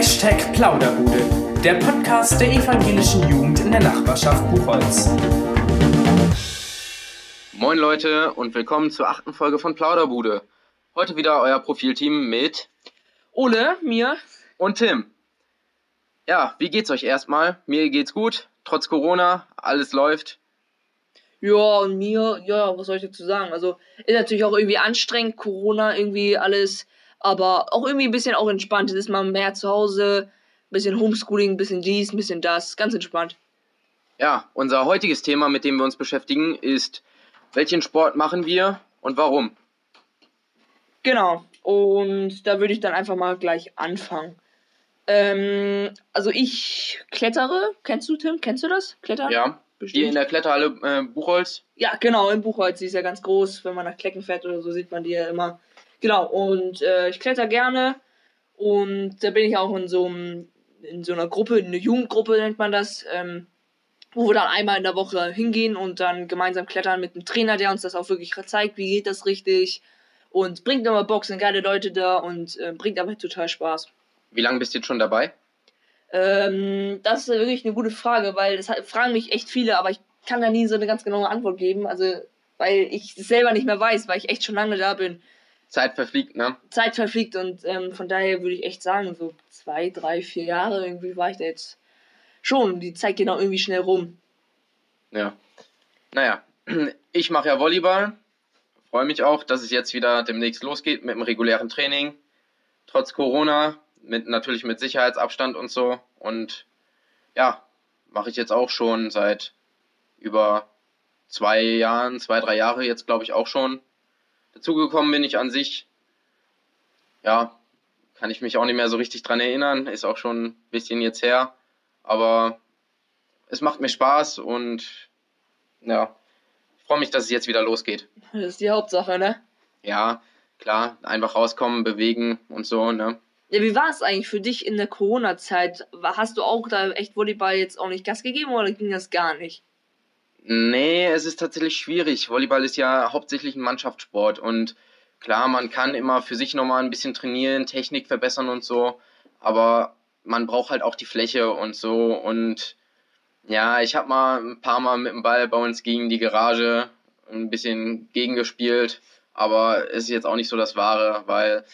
Hashtag Plauderbude, der Podcast der evangelischen Jugend in der Nachbarschaft Buchholz. Moin Leute und willkommen zur achten Folge von Plauderbude. Heute wieder euer Profilteam mit Ole, mir und Tim. Ja, wie geht's euch erstmal? Mir geht's gut, trotz Corona, alles läuft. Ja, und mir, ja, was soll ich dazu sagen? Also, ist natürlich auch irgendwie anstrengend, Corona, irgendwie alles, aber auch irgendwie ein bisschen auch entspannt. Jetzt ist man mehr zu Hause, ein bisschen Homeschooling, ein bisschen dies, ein bisschen das, ganz entspannt. Ja, unser heutiges Thema, mit dem wir uns beschäftigen, ist, welchen Sport machen wir und warum? Genau, und da würde ich dann einfach mal gleich anfangen. Ähm, also ich klettere. Kennst du, Tim? Kennst du das? Klettern? Ja. Bestimmt. Hier in der Kletterhalle äh, Buchholz? Ja, genau, in Buchholz. Die ist ja ganz groß. Wenn man nach Klecken fährt oder so, sieht man die ja immer. Genau, und äh, ich kletter gerne. Und da bin ich auch in so, einem, in so einer Gruppe, eine Jugendgruppe nennt man das, ähm, wo wir dann einmal in der Woche hingehen und dann gemeinsam klettern mit einem Trainer, der uns das auch wirklich zeigt, wie geht das richtig. Und bringt immer Boxen, geile Leute da und äh, bringt aber total Spaß. Wie lange bist du jetzt schon dabei? Ähm, das ist wirklich eine gute Frage, weil das fragen mich echt viele, aber ich kann da nie so eine ganz genaue Antwort geben. Also, weil ich es selber nicht mehr weiß, weil ich echt schon lange da bin. Zeit verfliegt, ne? Zeit verfliegt und ähm, von daher würde ich echt sagen, so zwei, drei, vier Jahre irgendwie war ich da jetzt schon. Die Zeit geht auch irgendwie schnell rum. Ja. Naja, ich mache ja Volleyball. Freue mich auch, dass es jetzt wieder demnächst losgeht mit dem regulären Training. Trotz Corona mit natürlich mit Sicherheitsabstand und so. Und ja, mache ich jetzt auch schon seit über zwei Jahren, zwei, drei Jahre jetzt, glaube ich, auch schon. Dazugekommen bin ich an sich, ja, kann ich mich auch nicht mehr so richtig dran erinnern, ist auch schon ein bisschen jetzt her. Aber es macht mir Spaß und ja, ich freue mich, dass es jetzt wieder losgeht. Das ist die Hauptsache, ne? Ja, klar, einfach rauskommen, bewegen und so, ne? Ja, wie war es eigentlich für dich in der Corona-Zeit? Hast du auch da echt Volleyball jetzt auch nicht Gas gegeben oder ging das gar nicht? Nee, es ist tatsächlich schwierig. Volleyball ist ja hauptsächlich ein Mannschaftssport und klar, man kann immer für sich nochmal ein bisschen trainieren, Technik verbessern und so, aber man braucht halt auch die Fläche und so und ja, ich habe mal ein paar Mal mit dem Ball bei uns gegen die Garage ein bisschen gegengespielt, aber es ist jetzt auch nicht so das Wahre, weil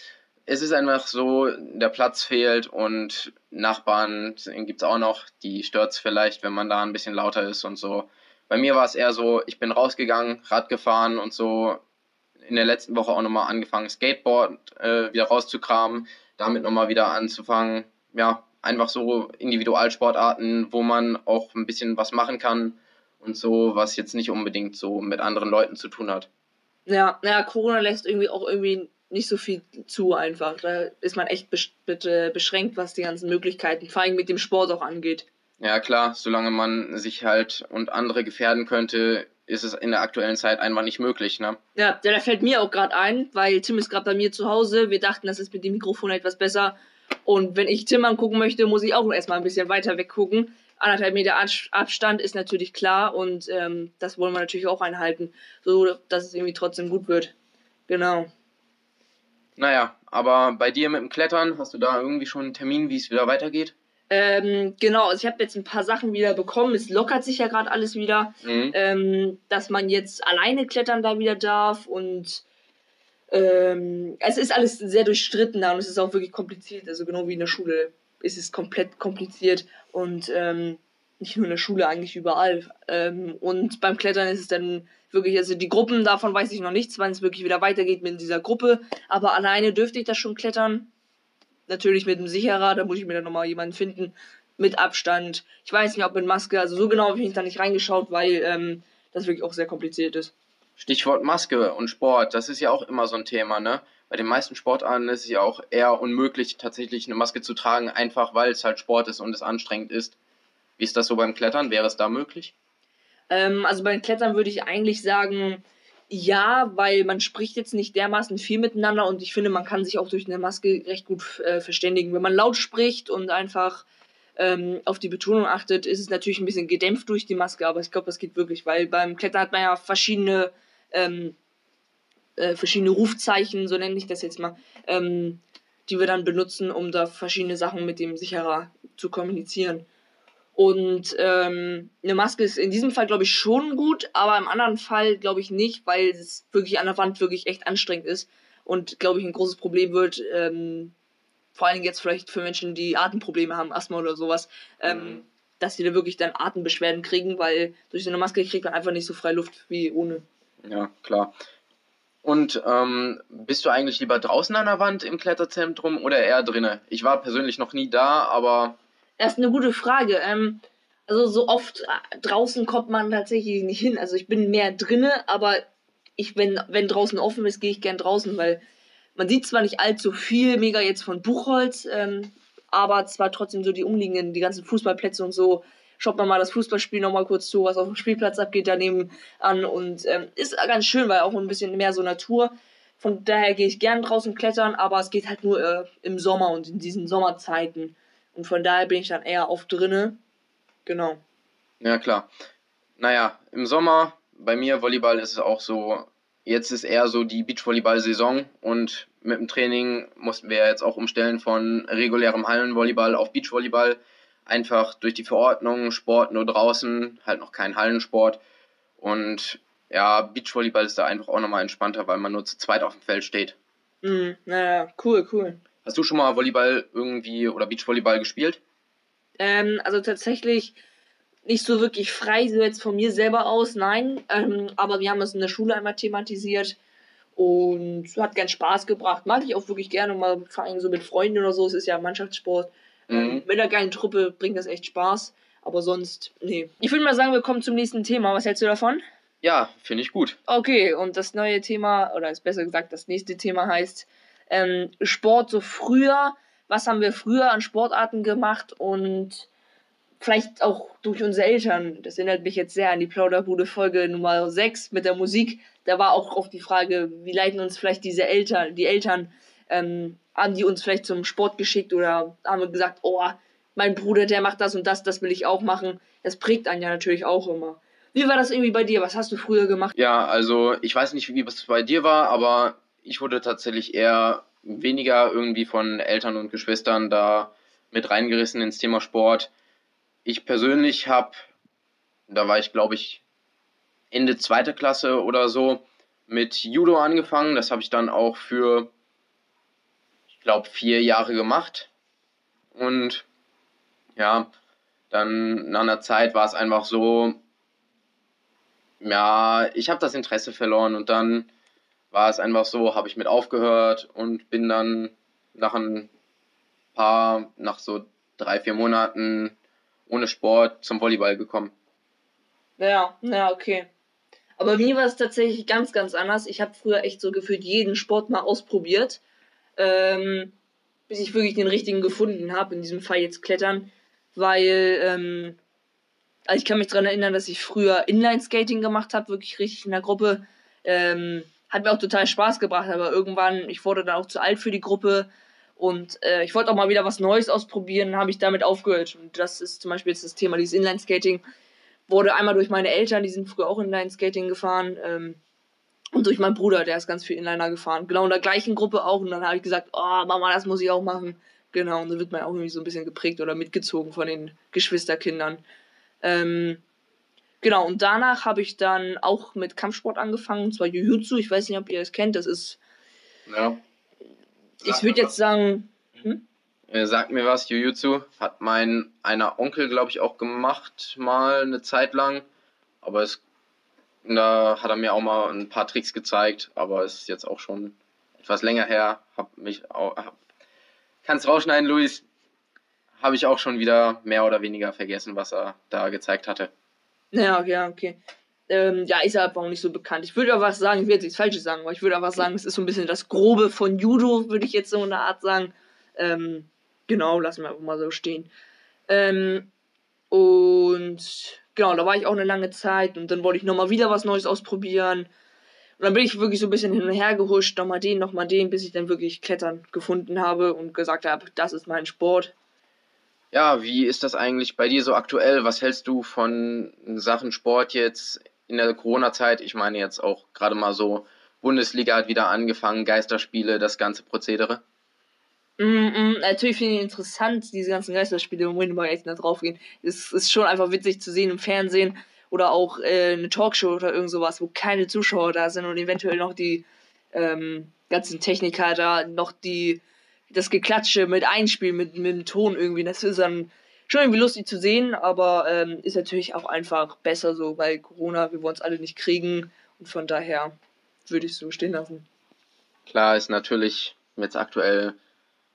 es ist einfach so, der Platz fehlt und Nachbarn gibt es auch noch, die stört es vielleicht, wenn man da ein bisschen lauter ist und so. Bei mir war es eher so, ich bin rausgegangen, Rad gefahren und so. In der letzten Woche auch nochmal angefangen, Skateboard äh, wieder rauszukramen, damit nochmal wieder anzufangen. Ja, einfach so Individualsportarten, wo man auch ein bisschen was machen kann und so, was jetzt nicht unbedingt so mit anderen Leuten zu tun hat. Ja, ja, Corona lässt irgendwie auch irgendwie nicht so viel zu einfach. Da ist man echt beschränkt, was die ganzen Möglichkeiten, vor allem mit dem Sport auch angeht. Ja klar, solange man sich halt und andere gefährden könnte, ist es in der aktuellen Zeit einfach nicht möglich, ne? Ja, da fällt mir auch gerade ein, weil Tim ist gerade bei mir zu Hause. Wir dachten, das ist mit dem Mikrofon etwas besser. Und wenn ich Tim angucken möchte, muss ich auch erstmal ein bisschen weiter weggucken. Anderthalb Meter Abstand ist natürlich klar und ähm, das wollen wir natürlich auch einhalten, so dass es irgendwie trotzdem gut wird. Genau. Naja, aber bei dir mit dem Klettern, hast du da irgendwie schon einen Termin, wie es wieder weitergeht? Ähm, genau, also ich habe jetzt ein paar Sachen wieder bekommen. Es lockert sich ja gerade alles wieder, mhm. ähm, dass man jetzt alleine klettern da wieder darf und ähm, es ist alles sehr durchstritten da und es ist auch wirklich kompliziert. Also genau wie in der Schule ist es komplett kompliziert und ähm, nicht nur in der Schule, eigentlich überall. Ähm, und beim Klettern ist es dann wirklich, also die Gruppen, davon weiß ich noch nichts, wann es wirklich wieder weitergeht mit dieser Gruppe. Aber alleine dürfte ich das schon klettern. Natürlich mit einem Sicherer, da muss ich mir dann nochmal jemanden finden. Mit Abstand. Ich weiß nicht, ob mit Maske, also so genau habe ich da nicht reingeschaut, weil ähm, das wirklich auch sehr kompliziert ist. Stichwort Maske und Sport, das ist ja auch immer so ein Thema, ne? Bei den meisten Sportarten ist es ja auch eher unmöglich, tatsächlich eine Maske zu tragen, einfach weil es halt Sport ist und es anstrengend ist. Wie ist das so beim Klettern? Wäre es da möglich? Ähm, also beim Klettern würde ich eigentlich sagen, ja, weil man spricht jetzt nicht dermaßen viel miteinander und ich finde, man kann sich auch durch eine Maske recht gut äh, verständigen. Wenn man laut spricht und einfach ähm, auf die Betonung achtet, ist es natürlich ein bisschen gedämpft durch die Maske, aber ich glaube, das geht wirklich, weil beim Klettern hat man ja verschiedene, ähm, äh, verschiedene Rufzeichen, so nenne ich das jetzt mal. Ähm, die wir dann benutzen, um da verschiedene Sachen mit dem Sicherer zu kommunizieren. Und ähm, eine Maske ist in diesem Fall, glaube ich, schon gut, aber im anderen Fall, glaube ich, nicht, weil es wirklich an der Wand wirklich echt anstrengend ist und, glaube ich, ein großes Problem wird. Ähm, vor allen Dingen jetzt vielleicht für Menschen, die Atemprobleme haben, Asthma oder sowas, ähm, mhm. dass sie da wirklich dann Atembeschwerden kriegen, weil durch so eine Maske kriegt man einfach nicht so frei Luft wie ohne. Ja, klar. Und ähm, bist du eigentlich lieber draußen an der Wand im Kletterzentrum oder eher drinnen? Ich war persönlich noch nie da, aber das ist eine gute Frage. Ähm, also so oft äh, draußen kommt man tatsächlich nicht hin. Also ich bin mehr drinne, aber ich, wenn, wenn draußen offen ist, gehe ich gern draußen, weil man sieht zwar nicht allzu viel, mega jetzt von Buchholz, ähm, aber zwar trotzdem so die umliegenden, die ganzen Fußballplätze und so. Schaut man mal das Fußballspiel nochmal kurz zu, was auf dem Spielplatz abgeht, daneben an. Und ähm, ist ganz schön, weil auch ein bisschen mehr so Natur. Von daher gehe ich gern draußen klettern, aber es geht halt nur äh, im Sommer und in diesen Sommerzeiten. Und von daher bin ich dann eher auf drinne. Genau. Ja, klar. Naja, im Sommer, bei mir Volleyball ist es auch so, jetzt ist eher so die Beachvolleyball-Saison und mit dem Training mussten wir jetzt auch umstellen von regulärem Hallenvolleyball auf Beachvolleyball. Einfach durch die Verordnung, Sport nur draußen, halt noch kein Hallensport. Und ja, Beachvolleyball ist da einfach auch nochmal entspannter, weil man nur zu zweit auf dem Feld steht. Mhm, naja, cool, cool. Hast du schon mal Volleyball irgendwie oder Beachvolleyball gespielt? Ähm, also tatsächlich nicht so wirklich frei, so jetzt von mir selber aus, nein. Ähm, aber wir haben es in der Schule einmal thematisiert und hat gern Spaß gebracht. Mag ich auch wirklich gerne, mal vor allem so mit Freunden oder so. Es ist ja Mannschaftssport. Ähm, mhm. Mit einer geilen Truppe bringt das echt Spaß. Aber sonst, nee. Ich würde mal sagen, wir kommen zum nächsten Thema. Was hältst du davon? Ja, finde ich gut. Okay, und das neue Thema, oder ist besser gesagt, das nächste Thema heißt ähm, Sport so früher, was haben wir früher an Sportarten gemacht und vielleicht auch durch unsere Eltern. Das erinnert mich jetzt sehr an die Plauderbude Folge Nummer 6 mit der Musik. Da war auch oft die Frage, wie leiten uns vielleicht diese Eltern, die Eltern, ähm, haben die uns vielleicht zum Sport geschickt oder haben wir gesagt, oh, mein Bruder, der macht das und das, das will ich auch machen. Das prägt einen ja natürlich auch immer. Wie war das irgendwie bei dir? Was hast du früher gemacht? Ja, also ich weiß nicht, wie es bei dir war, aber ich wurde tatsächlich eher weniger irgendwie von Eltern und Geschwistern da mit reingerissen ins Thema Sport. Ich persönlich habe, da war ich glaube ich Ende zweiter Klasse oder so, mit Judo angefangen. Das habe ich dann auch für, ich glaube, vier Jahre gemacht. Und ja, dann nach einer Zeit war es einfach so, ja, ich habe das Interesse verloren und dann war es einfach so, habe ich mit aufgehört und bin dann nach ein paar, nach so drei, vier Monaten ohne Sport zum Volleyball gekommen. Ja, ja, okay. Aber mir war es tatsächlich ganz, ganz anders. Ich habe früher echt so gefühlt jeden Sport mal ausprobiert, ähm, bis ich wirklich den richtigen gefunden habe. In diesem Fall jetzt Klettern, weil ähm, also ich kann mich daran erinnern, dass ich früher Inline-Skating gemacht habe, wirklich richtig in der Gruppe. Ähm, hat mir auch total Spaß gebracht, aber irgendwann, ich wurde dann auch zu alt für die Gruppe und äh, ich wollte auch mal wieder was Neues ausprobieren, habe ich damit aufgehört. Und das ist zum Beispiel jetzt das Thema, dieses Inline-Skating. Wurde einmal durch meine Eltern, die sind früher auch Inline-Skating gefahren. Ähm, und durch meinen Bruder, der ist ganz viel Inliner gefahren. Genau in der gleichen Gruppe auch. Und dann habe ich gesagt, oh Mama, das muss ich auch machen. Genau, und dann wird man auch irgendwie so ein bisschen geprägt oder mitgezogen von den Geschwisterkindern. Ähm, Genau, und danach habe ich dann auch mit Kampfsport angefangen, und zwar Jiu-Jitsu. Ich weiß nicht, ob ihr das kennt. Das ist. Ja. Ich würde jetzt sagen. Hm? Äh, sagt mir was, Jiu-Jitsu. Hat mein einer Onkel, glaube ich, auch gemacht, mal eine Zeit lang. Aber es, da hat er mir auch mal ein paar Tricks gezeigt. Aber es ist jetzt auch schon etwas länger her. Hab mich auch. Hab, kannst rausschneiden, Luis. Habe ich auch schon wieder mehr oder weniger vergessen, was er da gezeigt hatte. Ja, ja, okay. Ähm, ja, ist aber auch nicht so bekannt. Ich würde aber was sagen, ich will jetzt nichts Falsches sagen, aber ich würde aber sagen, es ist so ein bisschen das Grobe von Judo, würde ich jetzt so in der Art sagen. Ähm, genau, lassen wir einfach mal so stehen. Ähm, und genau, da war ich auch eine lange Zeit und dann wollte ich nochmal wieder was Neues ausprobieren. Und dann bin ich wirklich so ein bisschen hin und her gehuscht, nochmal den, nochmal den, bis ich dann wirklich Klettern gefunden habe und gesagt habe, das ist mein Sport. Ja, wie ist das eigentlich bei dir so aktuell? Was hältst du von Sachen Sport jetzt in der Corona-Zeit? Ich meine jetzt auch gerade mal so, Bundesliga hat wieder angefangen, Geisterspiele, das ganze Prozedere. Mm, mm, natürlich finde ich interessant, diese ganzen Geisterspiele, wo wir mal echt nicht drauf gehen. Es ist schon einfach witzig zu sehen im Fernsehen oder auch äh, eine Talkshow oder irgend sowas, wo keine Zuschauer da sind und eventuell noch die ähm, ganzen Techniker da noch die das Geklatsche mit einspielen, mit, mit dem Ton irgendwie. Das ist dann schon irgendwie lustig zu sehen, aber ähm, ist natürlich auch einfach besser so, weil Corona, wir wollen es alle nicht kriegen und von daher würde ich so stehen lassen. Klar, ist natürlich jetzt aktuell,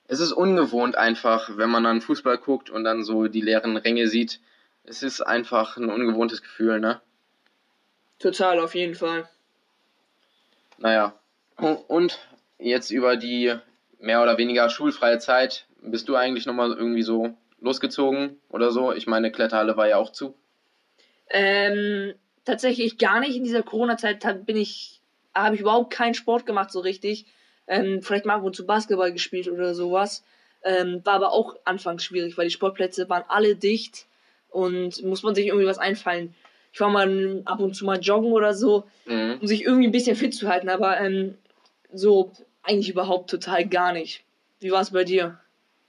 es ist ungewohnt einfach, wenn man dann Fußball guckt und dann so die leeren Ränge sieht. Es ist einfach ein ungewohntes Gefühl, ne? Total, auf jeden Fall. Naja, und jetzt über die mehr oder weniger schulfreie Zeit, bist du eigentlich nochmal irgendwie so losgezogen oder so? Ich meine, Kletterhalle war ja auch zu. Ähm, tatsächlich gar nicht. In dieser Corona-Zeit bin ich, habe ich überhaupt keinen Sport gemacht so richtig. Ähm, vielleicht mal ab und zu Basketball gespielt oder sowas. Ähm, war aber auch anfangs schwierig, weil die Sportplätze waren alle dicht und muss man sich irgendwie was einfallen. Ich war mal ab und zu mal joggen oder so, mhm. um sich irgendwie ein bisschen fit zu halten, aber ähm, so eigentlich überhaupt total gar nicht. Wie war es bei dir?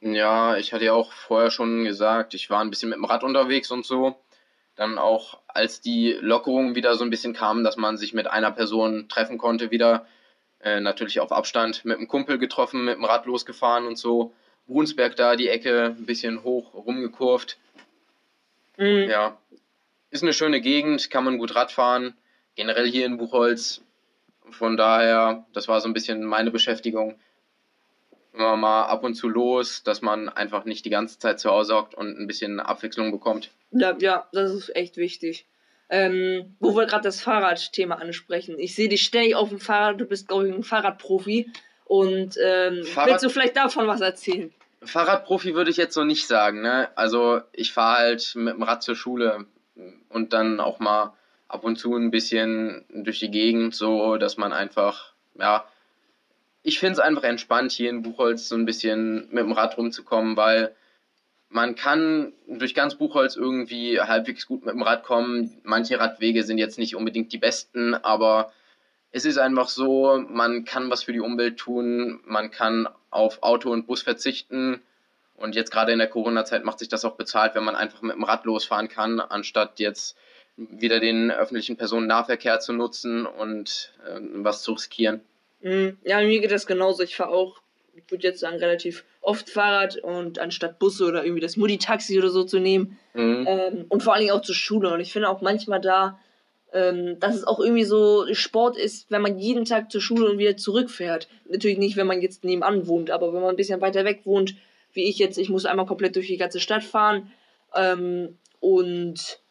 Ja, ich hatte ja auch vorher schon gesagt, ich war ein bisschen mit dem Rad unterwegs und so. Dann auch, als die Lockerungen wieder so ein bisschen kamen, dass man sich mit einer Person treffen konnte, wieder äh, natürlich auf Abstand mit einem Kumpel getroffen, mit dem Rad losgefahren und so. Brunsberg da, die Ecke, ein bisschen hoch rumgekurvt. Mhm. Ja, ist eine schöne Gegend, kann man gut Rad fahren. Generell hier in Buchholz von daher, das war so ein bisschen meine Beschäftigung. Immer mal ab und zu los, dass man einfach nicht die ganze Zeit zu Hause hockt und ein bisschen Abwechslung bekommt. Ja, ja, das ist echt wichtig. Ähm, wo wir gerade das Fahrradthema ansprechen. Ich sehe dich ständig auf dem Fahrrad, du bist, glaube ich, ein Fahrradprofi. Und ähm, Fahrrad willst du vielleicht davon was erzählen? Fahrradprofi würde ich jetzt so nicht sagen. Ne? Also ich fahre halt mit dem Rad zur Schule und dann auch mal ab und zu ein bisschen durch die Gegend, so dass man einfach, ja, ich finde es einfach entspannt, hier in Buchholz so ein bisschen mit dem Rad rumzukommen, weil man kann durch ganz Buchholz irgendwie halbwegs gut mit dem Rad kommen. Manche Radwege sind jetzt nicht unbedingt die besten, aber es ist einfach so, man kann was für die Umwelt tun, man kann auf Auto und Bus verzichten. Und jetzt gerade in der Corona-Zeit macht sich das auch bezahlt, wenn man einfach mit dem Rad losfahren kann, anstatt jetzt wieder den öffentlichen Personennahverkehr zu nutzen und äh, was zu riskieren. Mhm. Ja, mir geht das genauso. Ich fahre auch, ich würde jetzt sagen, relativ oft Fahrrad und anstatt Busse oder irgendwie das Mutti-Taxi oder so zu nehmen. Mhm. Ähm, und vor allen Dingen auch zur Schule. Und ich finde auch manchmal da, ähm, dass es auch irgendwie so Sport ist, wenn man jeden Tag zur Schule und wieder zurückfährt. Natürlich nicht, wenn man jetzt nebenan wohnt, aber wenn man ein bisschen weiter weg wohnt, wie ich jetzt, ich muss einmal komplett durch die ganze Stadt fahren. Ähm, und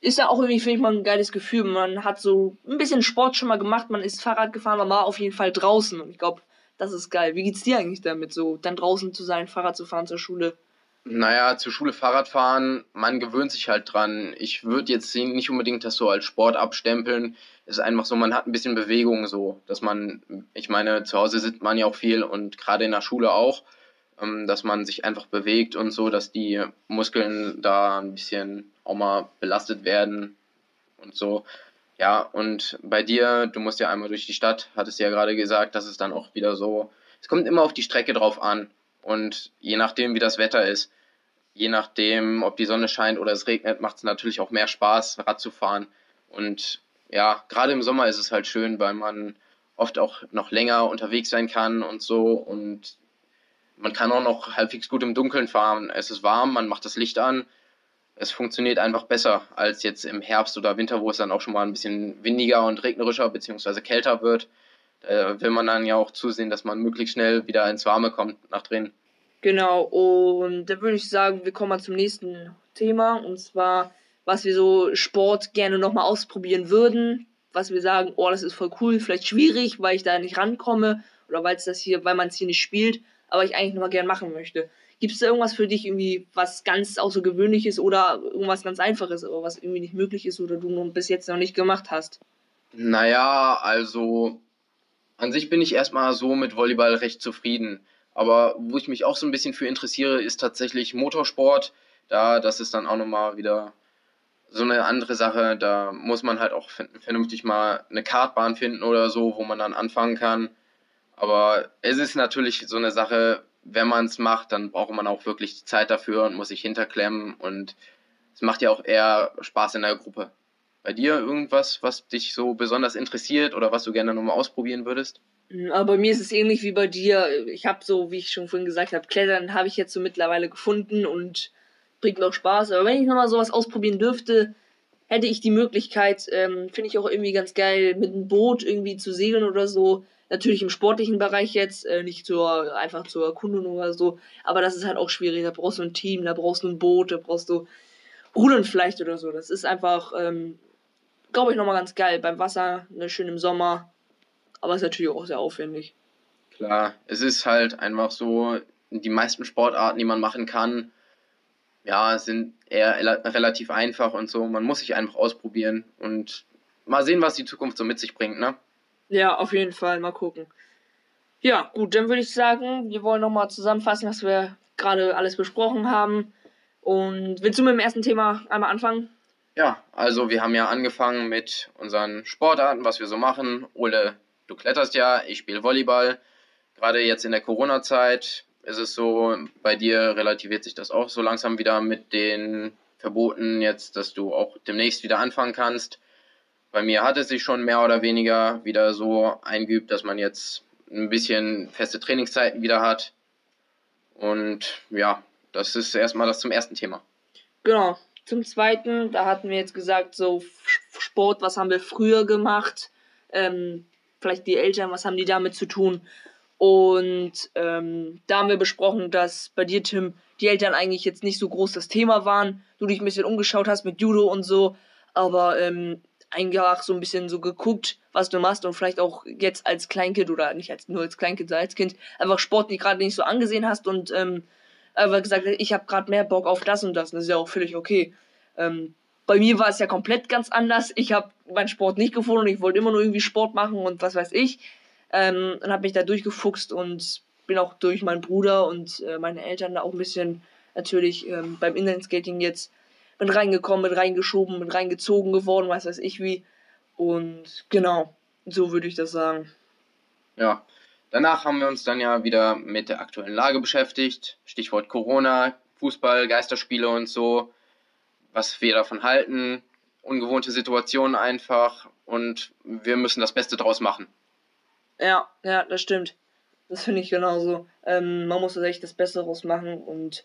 ist ja auch irgendwie, finde ich mal, ein geiles Gefühl. Man hat so ein bisschen Sport schon mal gemacht, man ist Fahrrad gefahren, man war auf jeden Fall draußen. Und ich glaube, das ist geil. Wie geht's dir eigentlich damit, so dann draußen zu sein, Fahrrad zu fahren zur Schule? Naja, zur Schule Fahrrad fahren, man gewöhnt sich halt dran. Ich würde jetzt nicht unbedingt das so als Sport abstempeln. Es ist einfach so, man hat ein bisschen Bewegung so, dass man, ich meine, zu Hause sitzt man ja auch viel und gerade in der Schule auch, dass man sich einfach bewegt und so, dass die Muskeln da ein bisschen auch mal belastet werden und so. Ja, und bei dir, du musst ja einmal durch die Stadt, hattest du ja gerade gesagt, dass es dann auch wieder so, es kommt immer auf die Strecke drauf an. Und je nachdem, wie das Wetter ist, je nachdem, ob die Sonne scheint oder es regnet, macht es natürlich auch mehr Spaß, Rad zu fahren. Und ja, gerade im Sommer ist es halt schön, weil man oft auch noch länger unterwegs sein kann und so. Und man kann auch noch halbwegs gut im Dunkeln fahren. Es ist warm, man macht das Licht an es funktioniert einfach besser als jetzt im Herbst oder Winter, wo es dann auch schon mal ein bisschen windiger und regnerischer bzw. kälter wird. Da will man dann ja auch zusehen, dass man möglichst schnell wieder ins Warme kommt nach drin. Genau, und da würde ich sagen, wir kommen mal zum nächsten Thema und zwar, was wir so Sport gerne nochmal ausprobieren würden. Was wir sagen, oh, das ist voll cool, vielleicht schwierig, weil ich da nicht rankomme oder weil es das hier, weil man es hier nicht spielt, aber ich eigentlich nochmal gerne machen möchte. Gibt es da irgendwas für dich irgendwie, was ganz Außergewöhnliches oder irgendwas ganz Einfaches, aber was irgendwie nicht möglich ist oder du bis jetzt noch nicht gemacht hast? Naja, also an sich bin ich erstmal so mit Volleyball recht zufrieden. Aber wo ich mich auch so ein bisschen für interessiere, ist tatsächlich Motorsport. Da, das ist dann auch nochmal wieder so eine andere Sache. Da muss man halt auch vernünftig mal eine Kartbahn finden oder so, wo man dann anfangen kann. Aber es ist natürlich so eine Sache, wenn man es macht, dann braucht man auch wirklich Zeit dafür und muss sich hinterklemmen und es macht ja auch eher Spaß in der Gruppe. Bei dir irgendwas, was dich so besonders interessiert oder was du gerne nochmal ausprobieren würdest? Hm, aber bei mir ist es ähnlich wie bei dir. Ich habe so, wie ich schon vorhin gesagt habe, Klettern habe ich jetzt so mittlerweile gefunden und bringt mir auch Spaß. Aber wenn ich nochmal sowas ausprobieren dürfte, hätte ich die Möglichkeit, ähm, finde ich auch irgendwie ganz geil, mit einem Boot irgendwie zu segeln oder so. Natürlich im sportlichen Bereich jetzt, äh, nicht zur, einfach zur Erkundung oder so. Aber das ist halt auch schwierig. Da brauchst du ein Team, da brauchst du ein Boot, da brauchst du Rudern vielleicht oder so. Das ist einfach, ähm, glaube ich, nochmal ganz geil. Beim Wasser, ne, schön im Sommer. Aber ist natürlich auch sehr aufwendig. Klar, es ist halt einfach so, die meisten Sportarten, die man machen kann, ja, sind eher relativ einfach und so. Man muss sich einfach ausprobieren und mal sehen, was die Zukunft so mit sich bringt, ne? Ja, auf jeden Fall, mal gucken. Ja, gut, dann würde ich sagen, wir wollen nochmal zusammenfassen, was wir gerade alles besprochen haben. Und willst du mit dem ersten Thema einmal anfangen? Ja, also wir haben ja angefangen mit unseren Sportarten, was wir so machen. Ole, du kletterst ja, ich spiele Volleyball. Gerade jetzt in der Corona-Zeit ist es so, bei dir relativiert sich das auch so langsam wieder mit den Verboten jetzt, dass du auch demnächst wieder anfangen kannst. Bei mir hat es sich schon mehr oder weniger wieder so eingeübt, dass man jetzt ein bisschen feste Trainingszeiten wieder hat. Und ja, das ist erstmal das zum ersten Thema. Genau. Zum zweiten, da hatten wir jetzt gesagt, so Sport, was haben wir früher gemacht? Ähm, vielleicht die Eltern, was haben die damit zu tun? Und ähm, da haben wir besprochen, dass bei dir, Tim, die Eltern eigentlich jetzt nicht so groß das Thema waren. Du dich ein bisschen umgeschaut hast mit Judo und so. Aber ähm, einfach so ein bisschen so geguckt, was du machst und vielleicht auch jetzt als Kleinkind oder nicht als nur als Kleinkind, sondern als Kind einfach Sport, die gerade nicht so angesehen hast und ähm, einfach gesagt, ich habe gerade mehr Bock auf das und das. Und das ist ja auch völlig okay. Ähm, bei mir war es ja komplett ganz anders. Ich habe meinen Sport nicht gefunden. Ich wollte immer nur irgendwie Sport machen und was weiß ich. Ähm, und habe mich da durchgefuchst und bin auch durch meinen Bruder und äh, meine Eltern da auch ein bisschen natürlich ähm, beim Inlineskating jetzt mit reingekommen, mit reingeschoben, mit reingezogen geworden, was weiß ich wie. Und genau, so würde ich das sagen. Ja, Danach haben wir uns dann ja wieder mit der aktuellen Lage beschäftigt. Stichwort Corona, Fußball, Geisterspiele und so. Was wir davon halten. Ungewohnte Situationen einfach. Und wir müssen das Beste draus machen. Ja, ja, das stimmt. Das finde ich genauso. Ähm, man muss echt das Beste draus machen. Und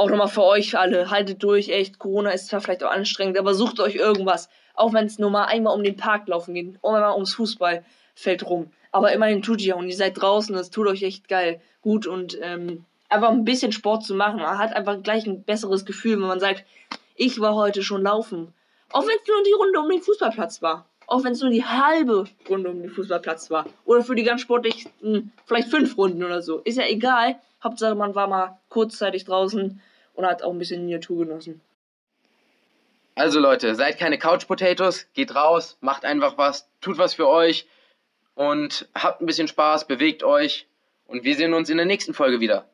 auch nochmal für euch alle. Haltet durch, echt. Corona ist zwar vielleicht auch anstrengend, aber sucht euch irgendwas. Auch wenn es nur mal einmal um den Park laufen geht. Oder mal ums Fußballfeld rum aber immerhin tut ihr und ihr seid draußen, das tut euch echt geil. Gut und ähm, einfach ein bisschen Sport zu machen. Man hat einfach gleich ein besseres Gefühl, wenn man sagt, ich war heute schon laufen. Auch wenn es nur die Runde um den Fußballplatz war. Auch wenn es nur die halbe Runde um den Fußballplatz war. Oder für die ganz sportlichen, vielleicht fünf Runden oder so. Ist ja egal. Hauptsache, man war mal kurzzeitig draußen und hat auch ein bisschen die Natur genossen. Also Leute, seid keine Couch Potatoes, geht raus, macht einfach was, tut was für euch und habt ein bisschen Spaß, bewegt euch und wir sehen uns in der nächsten Folge wieder.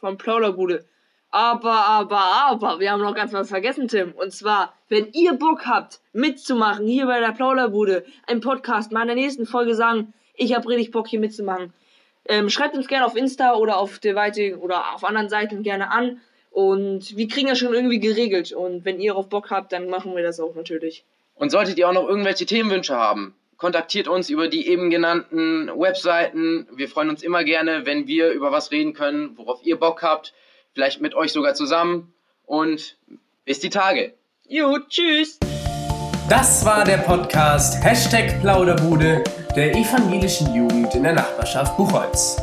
Vom Plauderbude. Aber, aber, aber, wir haben noch ganz was vergessen, Tim. Und zwar, wenn ihr Bock habt, mitzumachen hier bei der Plauderbude, ein Podcast, mal in der nächsten Folge sagen, ich habe richtig Bock hier mitzumachen. Ähm, schreibt uns gerne auf Insta oder auf der Weite oder auf anderen Seiten gerne an. Und wir kriegen das schon irgendwie geregelt. Und wenn ihr auf Bock habt, dann machen wir das auch natürlich. Und solltet ihr auch noch irgendwelche Themenwünsche haben, kontaktiert uns über die eben genannten Webseiten. Wir freuen uns immer gerne, wenn wir über was reden können, worauf ihr Bock habt. Vielleicht mit euch sogar zusammen. Und bis die Tage. Jo, tschüss. Das war der Podcast Hashtag Plauderbude der evangelischen Jugend in der Nachbarschaft Buchholz.